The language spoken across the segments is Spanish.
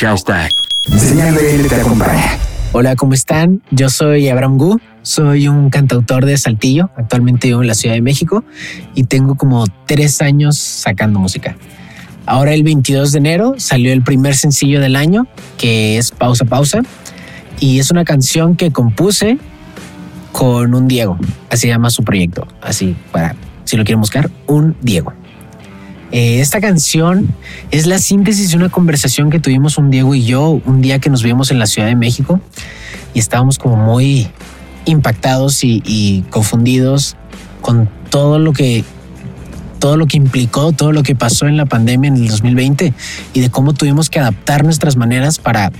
Hashtag. Señal BL te acompaña. Hola, ¿cómo están? Yo soy Abraham Gu, soy un cantautor de Saltillo, actualmente vivo en la Ciudad de México y tengo como tres años sacando música. Ahora el 22 de enero salió el primer sencillo del año, que es Pausa Pausa, y es una canción que compuse con un Diego, así se llama su proyecto, así para, si lo quieren buscar, un Diego. Eh, esta canción es la síntesis de una conversación que tuvimos un Diego y yo un día que nos vimos en la Ciudad de México y estábamos como muy impactados y, confundidos con todo lo que todo lo que implicó, todo lo que pasó en la pandemia en el 2020 y de cómo tuvimos que adaptar nuestras maneras para,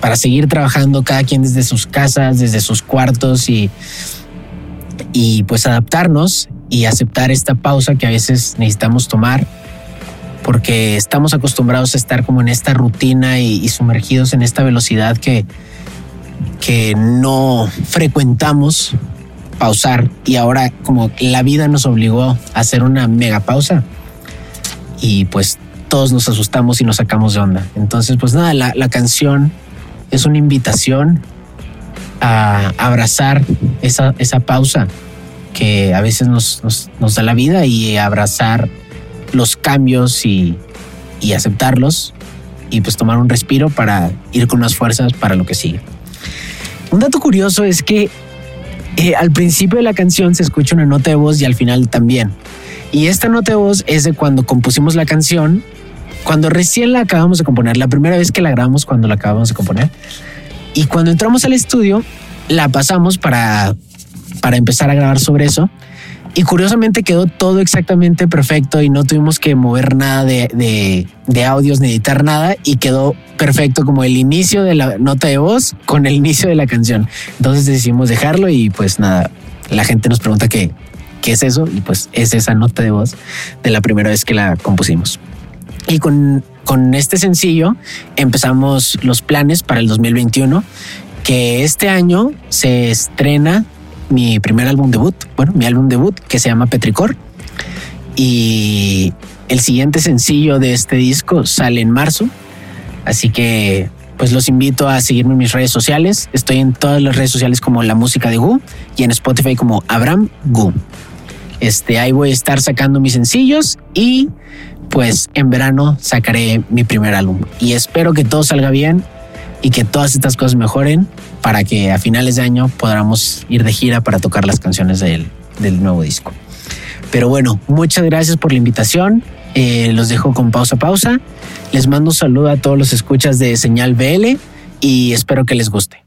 para seguir trabajando cada quien desde sus casas, desde sus cuartos y, y pues adaptarnos y aceptar esta pausa que a veces necesitamos tomar porque estamos acostumbrados a estar como en esta rutina y, sumergidos en esta velocidad que, que no frecuentamos pausar y ahora como la vida nos obligó a hacer una mega pausa y pues todos nos asustamos y nos sacamos de onda. Entonces pues nada, la, canción es una invitación a abrazar esa, esa pausa que a veces nos, nos da la vida y abrazar los cambios y, aceptarlos y pues tomar un respiro para ir con unas fuerzas para lo que sigue. Un dato curioso es que eh, al principio de la canción se escucha una nota de voz y al final también. Y esta nota de voz es de cuando compusimos la canción, cuando recién la acabamos de componer, la primera vez que la grabamos cuando la acabamos de componer. Y cuando entramos al estudio, la pasamos para, para empezar a grabar sobre eso. Y curiosamente quedó todo exactamente perfecto y no tuvimos que mover nada de, audios ni editar nada y quedó perfecto como el inicio de la nota de voz con el inicio de la canción. Entonces decidimos dejarlo y pues nada, la gente nos pregunta qué, qué es eso y pues es esa nota de voz de la primera vez que la compusimos. Y con, con este sencillo empezamos los planes para el 2021, que este año se estrena mi primer álbum debut, bueno, mi álbum debut que se llama Petricor. Y el siguiente sencillo de este disco sale en marzo. Así que pues los invito a seguirme en mis redes sociales. Estoy en todas las redes sociales como La Música de Gu y en Spotify como Abraham Gu. Este, ahí voy a estar sacando mis sencillos y pues en verano sacaré mi primer álbum. Y espero que todo salga bien y que todas estas cosas mejoren para que a finales de año podamos ir de gira para tocar las canciones del, del nuevo disco. Pero bueno, muchas gracias por la invitación. Eh, los dejo con pausa, pausa. Les mando un saludo a todos los escuchas de Señal BL y espero que les guste.